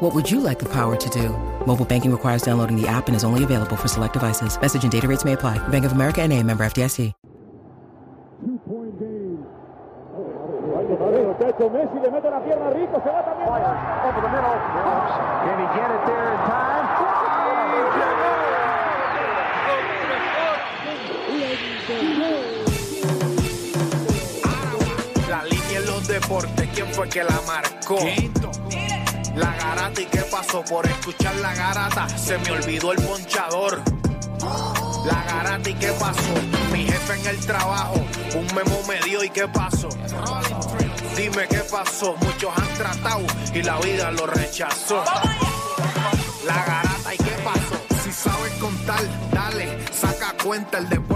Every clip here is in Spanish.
What would you like the power to do? Mobile banking requires downloading the app and is only available for select devices. Message and data rates may apply. Bank of America and a member FDIC. Two-point game. Muchacho Messi le mete la pierna rico, se va también. Over the middle. Can he get it there in time? La línea en los deportes, ¿quién fue que la marcó? La garata y qué pasó por escuchar la garata, se me olvidó el ponchador. La garata y qué pasó, mi jefe en el trabajo, un memo me dio y qué pasó. Dime qué pasó, muchos han tratado y la vida lo rechazó. La garata y qué pasó, si sabes contar, dale, saca cuenta, el deporte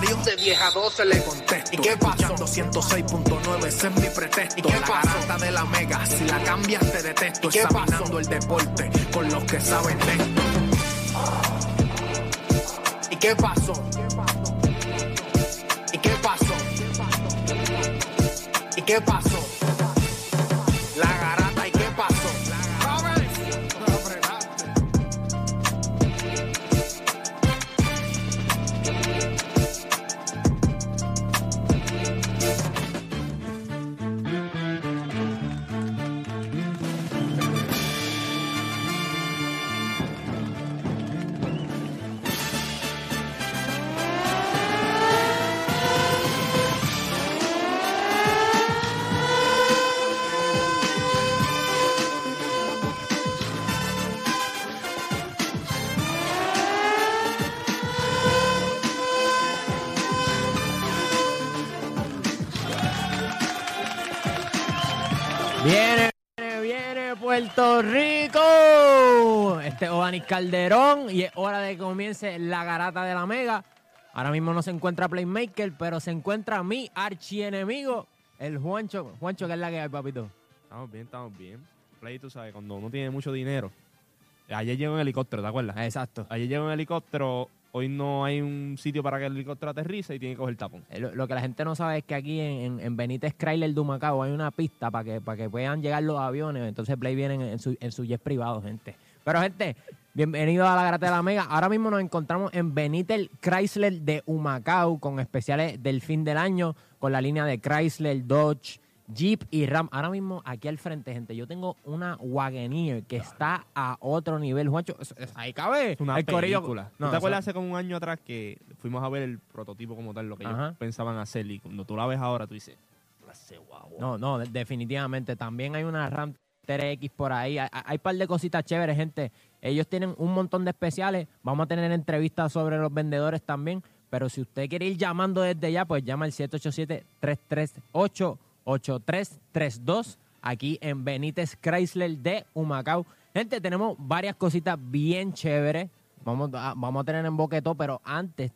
parió, de vieja 12 le contesto, ¿y qué pasó? 106.9, ese es mi pretexto, ¿y qué la garata de la mega, si la cambias te detesto, ¿Y qué examinando el deporte con los que saben de esto. ¿Y qué pasó? ¿Y qué pasó? ¿Y qué pasó? La Viene, viene, viene Puerto Rico. Este es Odanis Calderón y es hora de que comience la garata de la Mega. Ahora mismo no se encuentra Playmaker, pero se encuentra mi archienemigo, el Juancho. Juancho, ¿qué es la que hay, papito? Estamos bien, estamos bien. Play, tú sabes, cuando uno tiene mucho dinero. Ayer llegó un helicóptero, ¿te acuerdas? Exacto. Ayer llegó un helicóptero, hoy no hay un sitio para que el helicóptero aterrice y tiene que coger tapón. Eh, Lo, que la gente no sabe es que aquí en, en- en Benítez Chrysler de Humacao hay una pista para que, para que puedan llegar los aviones. Entonces Play viene en, su, en su jet privado, gente. Pero, gente, bienvenido a la Garata de la Mega. Ahora mismo nos encontramos en Benítez Chrysler de Humacao con especiales del fin del año, con la línea de Chrysler, Dodge, Jeep y Ram. Ahora mismo aquí al frente, gente, yo tengo una Wagoneer que está a otro nivel. Juancho, ahí cabe. Es una el corillo- película. No, ¿No te acuerdas hace como un año atrás que fuimos a ver el prototipo como tal, lo que Ajá. ellos pensaban hacer y cuando tú la ves ahora tú dices, guau. No, no, de- definitivamente. También hay una RAM 3X por ahí. Hay, hay un par de cositas chéveres, gente. Ellos tienen un montón de especiales. Vamos a tener entrevistas sobre los vendedores también. Pero si usted quiere ir llamando desde ya, pues llama al 787-338-8332 aquí en Benítez Chrysler de Humacao. Gente, tenemos varias cositas bien chéveres. Vamos a, vamos a tener en boquetó, pero antes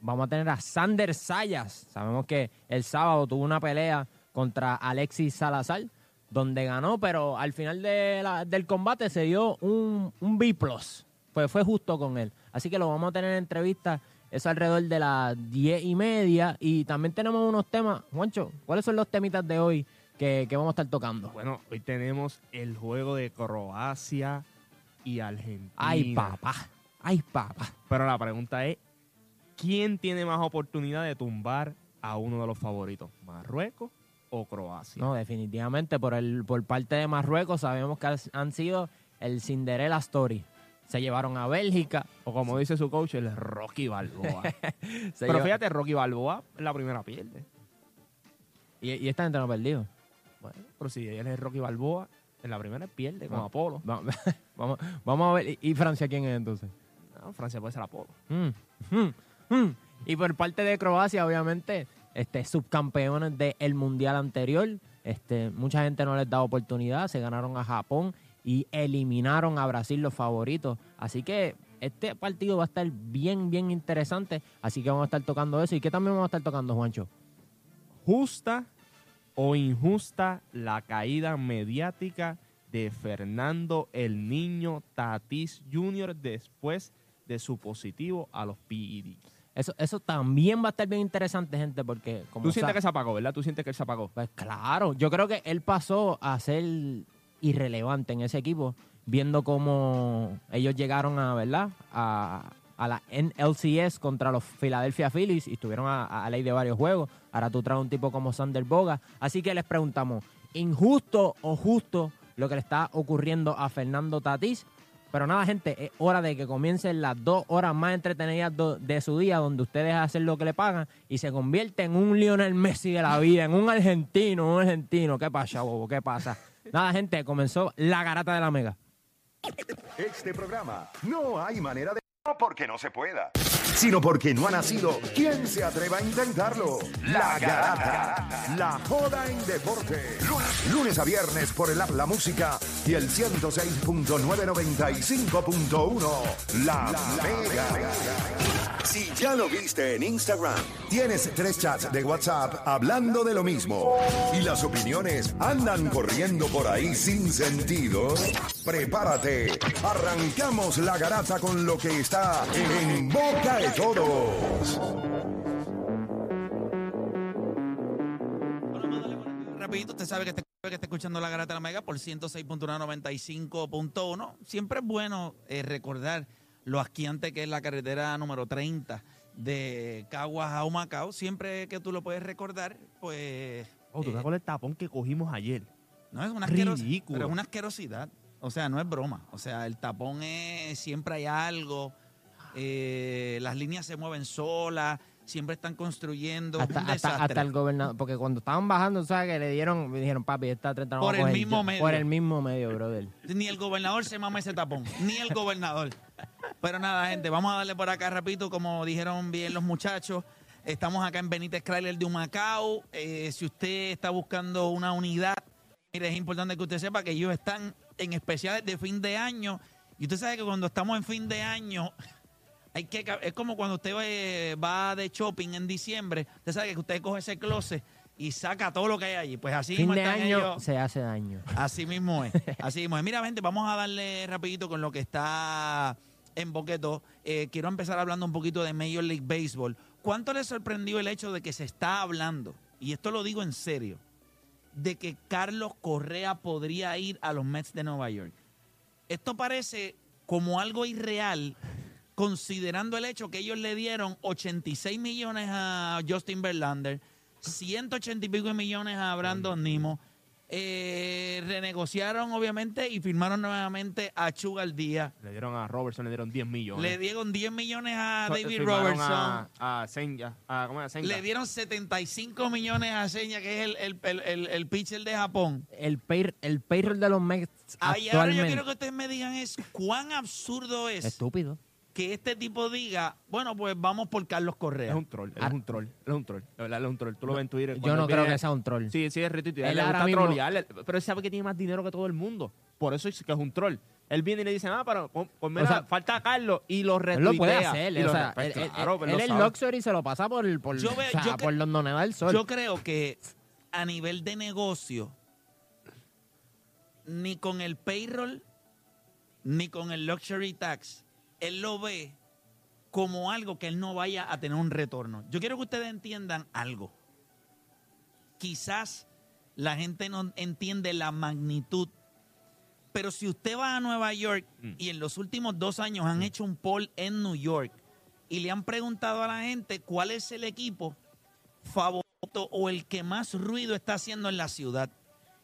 vamos a tener a Sander Sayas. Sabemos que el sábado tuvo una pelea contra Alexis Salazar, donde ganó, pero al final del combate se dio un, un B+. Pues fue justo con él. Así que lo vamos a tener en entrevista. Es alrededor de las diez y media. Y también tenemos unos temas. Juancho, ¿cuáles son los temitas de hoy que, que vamos a estar tocando? Bueno, hoy tenemos el juego de Croacia y Argentina. Ay, papá. Ay, papá. Pero la pregunta es, ¿quién tiene más oportunidad de tumbar a uno de los favoritos? ¿Marruecos o Croacia? No, definitivamente por el por parte de Marruecos sabemos que han sido el Cinderella Story. Se llevaron a Bélgica. O como dice su coach, el Rocky Balboa. Pero lleva- fíjate, Rocky Balboa en la primera pierde. y, y esta gente no ha perdido. Bueno, pero si él es Rocky Balboa, en la primera pierde con No. Apolo. Vamos, vamos, vamos a ver. ¿Y- ¿Y Francia quién es entonces? No, Francia puede ser Apolo. Mm, mm, mm. Y por parte de Croacia, obviamente, este, subcampeones del mundial anterior. Este, mucha gente no les da oportunidad. Se ganaron a Japón y eliminaron a Brasil, los favoritos. Así que este partido va a estar bien, bien interesante. Así que vamos a estar tocando eso. ¿Y qué también vamos a estar tocando, Juancho? ¿Justa o injusta la caída mediática de Fernando el Niño Tatis Jr. después de su positivo a los PED? Eso, eso también va a estar bien interesante, gente, porque como Tú sientes que se apagó, ¿verdad? Tú sientes que él se apagó. Pues claro, yo creo que él pasó a ser irrelevante en ese equipo, viendo cómo ellos llegaron a, ¿verdad? A, a la NLCS contra los Philadelphia Phillies y estuvieron a, a ley de varios juegos. Ahora tú traes un tipo como Sander Boga. Así que les preguntamos, ¿injusto o justo lo que le está ocurriendo a Fernando Tatís? Pero nada, gente, es hora de que comiencen las dos horas más entretenidas de su día, donde ustedes hacen lo que le pagan y se convierte en un Lionel Messi de la vida, en un argentino, un argentino. ¿Qué pasa, bobo? ¿Qué pasa? Nada, gente, comenzó la garata de la mega. Este programa no hay manera de... No porque no se pueda, sino porque no ha nacido. ¿Quién se atreva a intentarlo? La Garata. La joda en deporte. Lunes, lunes a viernes por el app La Música y el 106.995.1. La, Mega. Si ya lo viste en Instagram, tienes tres chats de WhatsApp hablando de lo mismo y las opiniones andan corriendo por ahí sin sentido, prepárate. Arrancamos la garata con lo que está en boca de todos. Rapidito, usted sabe que está, escuchando la Garata de la Mega por 106.195.1. Siempre es bueno eh, recordar lo asquiante que es la carretera número 30 de Caguas a Humacao. Siempre que tú lo puedes recordar, pues... Oh, ¿tú te eh, acuerdas del tapón que cogimos ayer? no es una asquerosidad, Ridículo. pero es una asquerosidad. O sea, no es broma. O sea, el tapón es siempre hay algo. eh, las líneas se mueven solas, siempre están construyendo. Hasta, un hasta, desastre. hasta el gobernador, porque cuando estaban bajando, ¿sabes? Que le dieron, me dijeron, papi, esta 30 no Por el mismo yo". medio. Por el mismo medio, brother. Ni el gobernador se mama ese tapón, ni el gobernador. Pero nada, gente, vamos a darle por acá rapidito, como dijeron bien los muchachos. Estamos acá en Benítez Chrysler de Humacao. Eh, si usted está buscando una unidad, mire, es importante que usted sepa que ellos están en especiales de fin de año. Y usted sabe que cuando estamos en fin de año, hay que es como cuando usted eh, va de shopping en diciembre. Usted sabe que usted coge ese closet y saca todo lo que hay allí. Pues así Fin mismo de están año ellos. se hace daño. Así mismo es. Así mismo es. Mira, gente, vamos a darle rapidito con lo que está en Boqueto. Eh, quiero empezar hablando un poquito de Major League Baseball. ¿Cuánto les sorprendió el hecho de que se está hablando, y esto lo digo en serio, de que Carlos Correa podría ir a los Mets de Nueva York? Esto parece como algo irreal, considerando el hecho que ellos le dieron 86 millones a Justin Verlander, 180 y pico millones a Brandon Nimo, eh, renegociaron obviamente y firmaron nuevamente a Chugal Díaz. Le dieron a Robertson, le dieron 10 millones. Le dieron 10 millones a David Robertson. A, a Senga. A, ¿Cómo es? Senga. Le dieron 75 millones a Seña, que es el, el, el, el- el pitcher de Japón. El, pay, el payroll de los Mets Ahí ahora yo quiero que ustedes me digan es cuán absurdo es estúpido. Que este tipo diga, bueno, pues vamos por Carlos Correa. Es un troll, él Ah. es un troll, él es un troll. Verdad, él es un troll. Tú lo ves en Twitter. Yo no él creo viene- que sea un troll. Sí, sí, es retuitear. Él Le gusta mismo- trollear, él- pero él sabe que tiene más dinero que todo el mundo. Por eso es que es un troll. Él viene y le dice, ah, pero pues, pues O sea, falta Carlos y lo Él retuitea. lo puede hacer. o sea, pues, él, él- claro, pues él el sabe. luxury se lo pasa por, por, Yo ve- o sea, yo por donde no da el sol. Yo creo que a nivel de negocio, ni con el payroll, ni con el luxury tax, él lo ve como algo que él no vaya a tener un retorno. Yo quiero que ustedes entiendan algo. Quizás la gente no entiende la magnitud Pero si usted va a Nueva York Mm. y en los últimos dos años han hecho un poll en New York y le han preguntado a la gente cuál es el equipo favorito o el que más ruido está haciendo en la ciudad.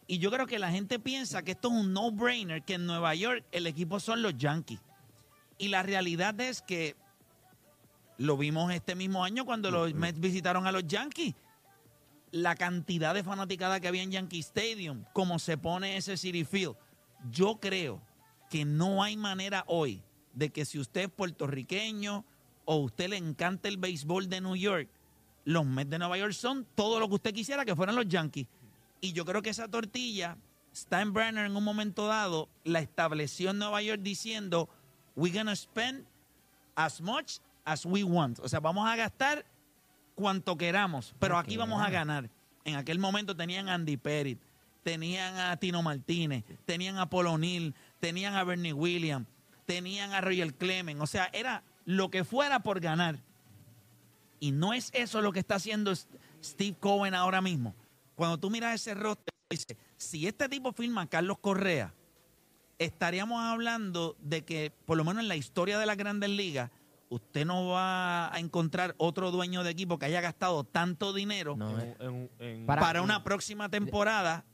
Y yo creo que la gente piensa que esto es un no-brainer, que en Nueva York el equipo son los Yankees. Y la realidad es que lo vimos este mismo año cuando los Mets visitaron a los Yankees. La cantidad de fanaticada que había en Yankee Stadium, como se pone ese City Field. Yo creo que no hay manera hoy de que si usted es puertorriqueño o usted le encanta el béisbol de New York, los Mets de Nueva York son todo lo que usted quisiera que fueran los Yankees. Y yo creo que esa tortilla, Steinbrenner en un momento dado la estableció en Nueva York diciendo, we're gonna spend as much as we want. O sea, vamos a gastar cuanto queramos, pero aquí vamos a ganar. En aquel momento tenían a Andy Perry, tenían a Tino Martínez, tenían a Paul O'Neill, tenían a Bernie Williams, tenían a Roger Clemens. O sea, era lo que fuera por ganar. Y no es eso lo que está haciendo Steve Cohen ahora mismo. Cuando tú miras ese roster, dice, si este tipo firma a Carlos Correa, estaríamos hablando de que, por lo menos en la historia de las grandes ligas, usted no va a encontrar otro dueño de equipo que haya gastado tanto dinero No, En- en- en- Para- para, una próxima temporada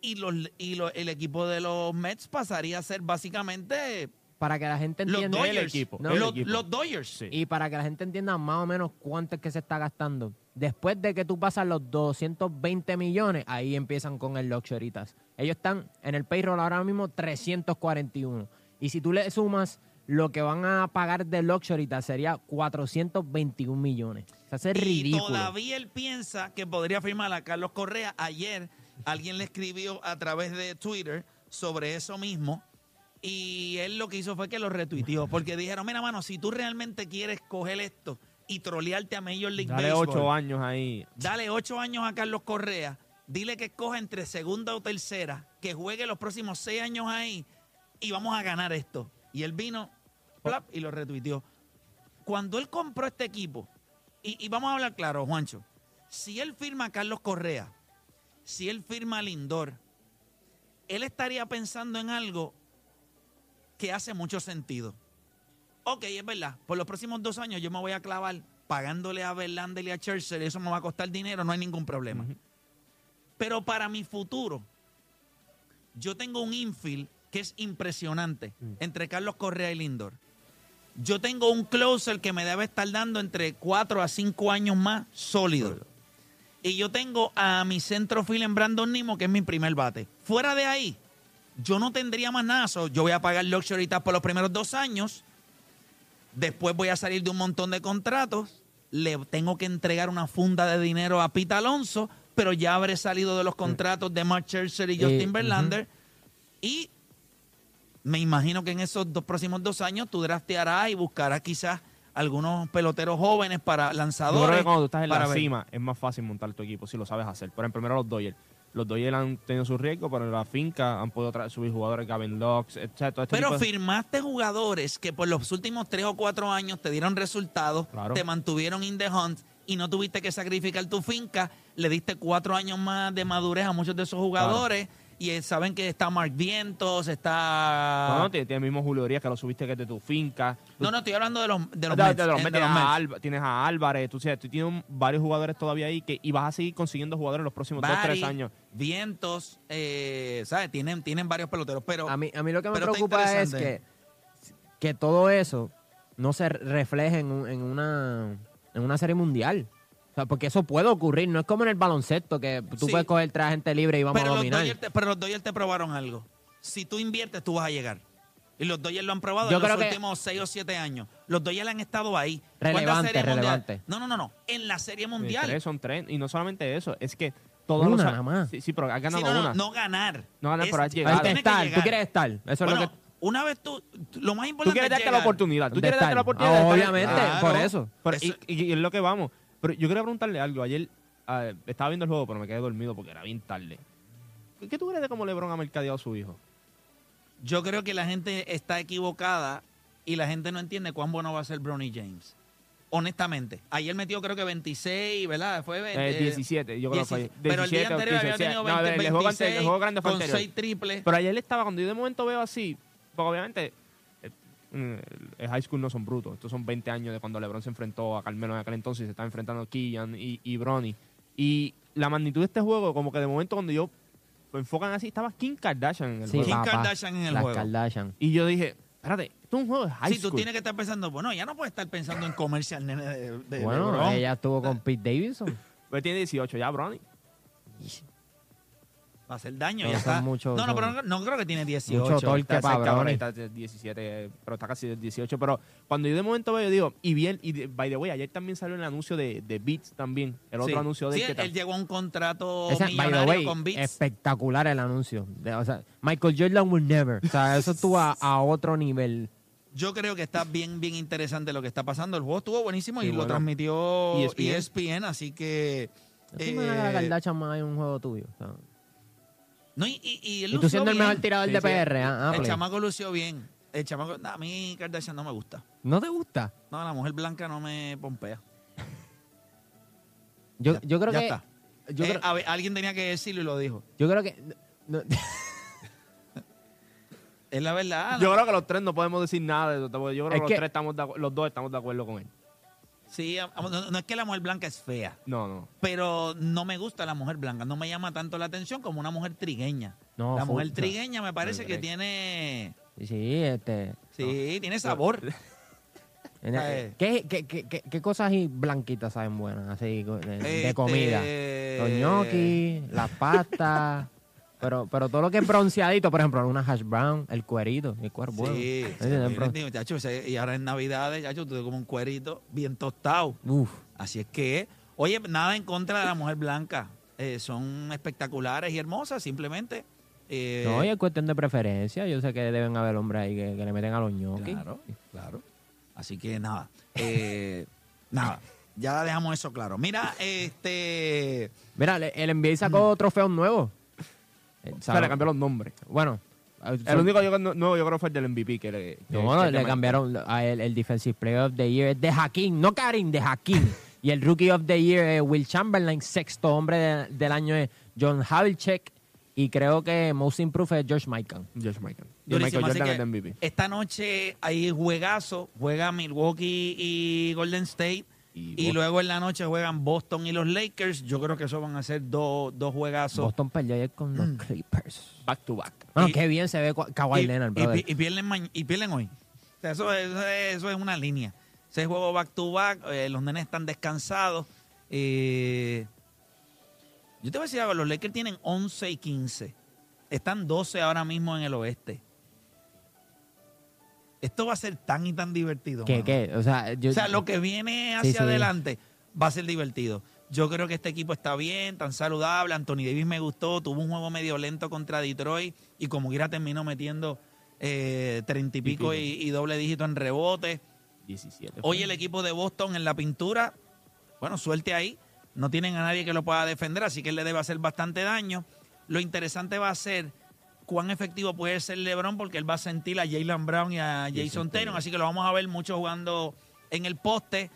y, los, y lo- el equipo de los Mets pasaría a ser básicamente Para que la gente los entienda. Dodgers. El equipo, No, el los, equipo. los Dodgers. Sí. Y para que la gente entienda más o menos cuánto es que se está gastando. Después de que tú pasas los 220 millones, ahí empiezan con el luxury tax. Ellos están en el payroll ahora mismo 341. Y si tú le sumas lo que van a pagar de luxury tax, sería 421 millones. O sea, eso es Y ridículo. todavía él piensa que podría firmar a Carlos Correa. Ayer alguien le escribió a través de Twitter sobre eso mismo. Y él lo que hizo fue que lo retuiteó. Porque dijeron, mira, mano, si tú realmente quieres coger esto y trolearte a Major League Dale Baseball, ocho años ahí. dale ocho años a Carlos Correa, dile que escoja entre segunda o tercera, que juegue los próximos seis años ahí y vamos a ganar esto. Y él vino plap, y lo retuiteó. Cuando él compró este equipo, y, y vamos a hablar claro, Juancho, si él firma a Carlos Correa, si él firma a Lindor, él estaría pensando en algo que hace mucho sentido. Ok, es verdad, por los próximos dos años yo me voy a clavar pagándole a Verlander y a Churchill, eso me va a costar dinero, no hay ningún problema. Pero para mi futuro, yo tengo un infield que es impresionante entre Carlos Correa y Lindor. Yo tengo un closer que me debe estar dando entre 4 a 5 años más sólido. Y yo tengo a mi centrofield en Brandon Nimo, que es mi primer bate. Fuera de ahí, yo no tendría más nada. So, yo voy a pagar luxury tax por los primeros dos años. Después voy a salir de un montón de contratos. Le tengo que entregar una funda de dinero a Pete Alonso, pero ya habré salido de los contratos de Mark Scherzer y Eh, Justin ujú. Verlander. Y me imagino que en esos dos próximos dos años tú draftearás y buscarás quizás algunos peloteros jóvenes para Yo lanzadores. creo que cuando tú estás en la ver. cima es más fácil montar tu equipo si lo sabes hacer. Por ejemplo, primero los Dodgers. Los Dodgers han tenido su riesgo, pero en la finca han podido subir jugadores, Gavin Lux, etc. Este Pero de- firmaste jugadores que por los últimos tres o cuatro años te dieron resultados, Claro. te mantuvieron in the hunt y no tuviste que sacrificar tu finca. Le diste cuatro años más de madurez a muchos de esos jugadores y eh, saben que está Mark Vientos, está... No, no, tienes el mismo Julio Urias que lo subiste que es de tu finca. No, no, estoy hablando de los, de los De- Mets, de los Mets, de los tienes, a Mets. Alba- tienes a Álvarez, tú, sabes, tú tienes un- varios jugadores todavía ahí que, y vas a seguir consiguiendo jugadores en los próximos dos, Barry, tres años. Vientos, eh, ¿sabes? Tienen, tienen varios peloteros, pero... A mí, a mí lo que me preocupa es que, que todo eso no se refleje en, un- en una, en una serie mundial. O sea, porque eso puede ocurrir. No es como en el baloncesto, que tú Sí. puedes coger tres gente libre y vamos pero a los, dominar. Dodgers te, pero los Dodgers te probaron algo. Si tú inviertes, tú vas a llegar. Y los Dodgers lo han probado Yo en los creo que- últimos seis o siete años. Los Dodgers han estado ahí. Relevante, relevante. No, no, no, no. En la Serie Sí, Mundial. tres son tres. Y no solamente eso, es que todos Una los nada más. Sí, sí, pero has Sí, ganado no, no, una. no ganar. No ganar, Es- pero has tú llegado. Estar, tú quieres estar. Eso es lo que... una vez tú, tú- lo más Tú importante quieres es darte la oportunidad. Tú de quieres darte la oportunidad. Ah, de obviamente, Claro. por eso. Pero- Eso- y, y- y es lo que vamos. Pero yo quería preguntarle algo. Ayer ah, estaba viendo el juego, pero me quedé dormido porque era bien tarde. ¿Qué, qué tú crees de cómo LeBron ha mercadeado a su hijo? Yo creo que la gente está equivocada y la gente no entiende cuán bueno va a ser Bronny James. honestamente. Ayer metió creo que 26, ¿verdad? Fue Eh, eh, 17, yo creo que fue. 17. Pero el día 17 anterior había 15, tenido no, 20, el juego ante- el 26 juego grande fue con anterior. 6 triples. Pero ayer estaba, cuando yo de momento veo así, porque obviamente eh, el high school no son brutos. Estos son 20 años de cuando LeBron se enfrentó a Carmelo en aquel entonces y se está enfrentando a Killian y, y Bronny. Y la magnitud de este juego, como que de momento cuando yo lo enfocan así, estaba Kim Kardashian en el Sí, juego. Kim papá, Kardashian en el las juego. Kardashian. Y yo dije, espérate, esto es un juego de high Sí, tú school. tienes que estar pensando, bueno, ya no puedes estar pensando en comerse al nene de, de Bueno, LeBron. ella estuvo con Pete Davidson. Pues tiene 18 ya, Bronny. Va a hacer daño, ya está. no, no, pero no, no creo que tiene 18. Mucho torque Está Bronny. está de 17, pero está casi de 18. Pero cuando yo de momento veo, yo digo, y bien, y by the way, ayer también salió el anuncio de, de Beats también, el otro Sí. anuncio de Sí, él que él, tal- llegó a un contrato Ese, by the millonario way, con Beats. espectacular el anuncio. De- o sea, Michael Jordan will never. O sea, eso estuvo a, a otro nivel. Yo creo que está bien, bien interesante lo que está pasando. El juego estuvo buenísimo y lo transmitió ESPN. ESPN, así que... ¿Tú me la eh, Kardashian más en un juego tuyo? O sea, no, y, y, y él y tú siendo el mejor tirador Sí, de sí. PR, ah, ah, El play. chamaco lució bien. El chamaco... A mí Kardashian no me gusta. ¿No te gusta? No, la mujer blanca no me pompea. Yo, Ya- yo creo ya que... está. Yo, Eh, creo, a ver, alguien tenía que decirlo y lo dijo. yo creo que... no- Es la verdad. Yo creo que los tres no podemos decir nada de eso. Yo creo Es que los tres estamos de los dos estamos de acuerdo con él. Sí, a- a- no, no es que la mujer blanca es fea, No, no. pero no me gusta la mujer blanca. No me llama tanto la atención como una mujer trigueña. No, la mujer trigueña me parece que tiene... sí, este... Sí, tiene sabor. en- Eh. ¿Qué, qué, qué, qué- qué cosas blanquitas saben buenas? Así, de, de Este, comida. Los gnocchi, las pastas... Pero, pero todo lo que es bronceadito, por ejemplo, una hash brown, el cuerito, el cuero bueno. Sí, ¿Entiendes? sí, El bron- digo, chacho, ese- y ahora en Navidades, chacho, tú como un cuerito bien tostado. Uf. Así es que, oye, nada en contra de la mujer blanca. Eh, son espectaculares y hermosas, simplemente. eh, No, y es cuestión de preferencia. Yo sé que deben haber hombres ahí que, que le meten a los ñoquis. Claro, claro. Así que nada, eh, nada, ya dejamos eso claro. Mira, este, Mira, el NBA sacó trofeos nuevos. Eh, O sea, le cambió los nombres. Bueno, El único yo, no, nuevo yo creo fue el del MVP que le, que- No, que- le que- cambiaron a el, el Defensive Player of the Year es de Hakim, no Karim, de Hakim. y el Rookie of the Year es Will Chamberlain, sexto hombre de- del año es John Havlicek. Y creo que Most Improved es George Michael. George MVP. esta noche hay juegazo, juega Milwaukee y Golden State. Y luego en la noche juegan Boston y los Lakers. Yo creo que eso van a ser dos, dos juegazos. Boston perdió ayer con los Clippers. Back to back. Bueno, Y- qué bien se ve Ka- Kawhi y, Leonard, y brother. y pierden, y pierden hoy. O sea, eso, es- eso es- eso es una línea. Ese juego back to back, eh, los nenes están descansados. Eh, yo te voy a decir algo, los Lakers tienen 11 y 15. Están 12 ahora mismo en el oeste. Esto va a ser tan y tan divertido. ¿Qué, mano. qué? O sea, yo, O sea, lo que viene hacia sí. adelante va a ser divertido. Yo creo que este equipo está bien, tan saludable. Anthony Davis me gustó, tuvo un juego medio lento contra Detroit y como quiera terminó metiendo eh, treinta y pico y, y doble dígito en rebote. 17. Hoy el equipo de Boston en la pintura, bueno, suerte ahí. No tienen a nadie que lo pueda defender, así que él le debe hacer bastante daño. Lo interesante va a ser cuán efectivo puede ser LeBron, porque él va a sentir a Jalen Brown y a Jason Tatum, así que lo vamos a ver mucho jugando en el poste.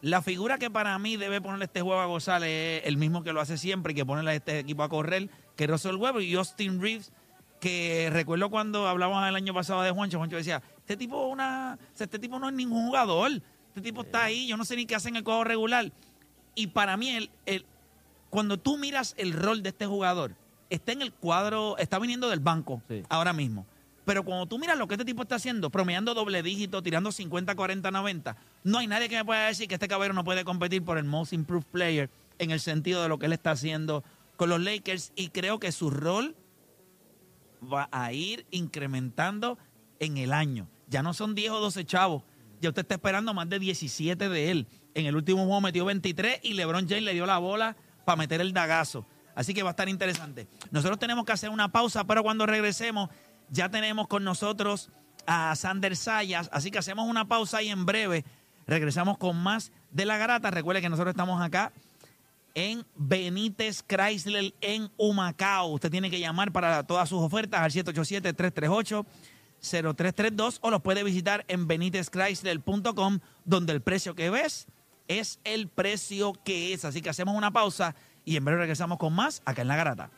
La figura que para mí debe ponerle este juego a gozar es el mismo que lo hace siempre y que pone a este equipo a correr, que es Russell Westbrook y Austin Reeves, que recuerdo cuando hablábamos el año pasado de Juancho, Juancho decía, este tipo una, o sea, este tipo no es ningún jugador, este tipo está ahí, yo no sé ni qué hace en el juego regular. Y para mí, el, el- cuando tú miras el rol de este jugador, está en el cuadro, está viniendo del banco Sí. ahora mismo. Pero cuando tú miras lo que este tipo está haciendo, promediando doble dígito, tirando 50, 40, 90, no hay nadie que me pueda decir que este caballero no puede competir por el Most Improved Player en el sentido de lo que él está haciendo con los Lakers. Y creo que su rol va a ir incrementando en el año. Ya no son 10 o 12 chavos. Ya usted está esperando más de 17 de él. En el último juego metió 23 y LeBron James le dio la bola para meter el dagazo. Así que va a estar interesante. Nosotros tenemos que hacer una pausa, pero cuando regresemos ya tenemos con nosotros a Sander Sayas. Así que hacemos una pausa y en breve regresamos con más de la garata. Recuerde que nosotros estamos acá en Benítez Chrysler en Humacao. Usted tiene que llamar para todas sus ofertas al 787-338-0332 o los puede visitar en benítezchrysler.com donde el precio que ves es el precio que es. Así que hacemos una pausa y en breve regresamos con más acá en La Garata.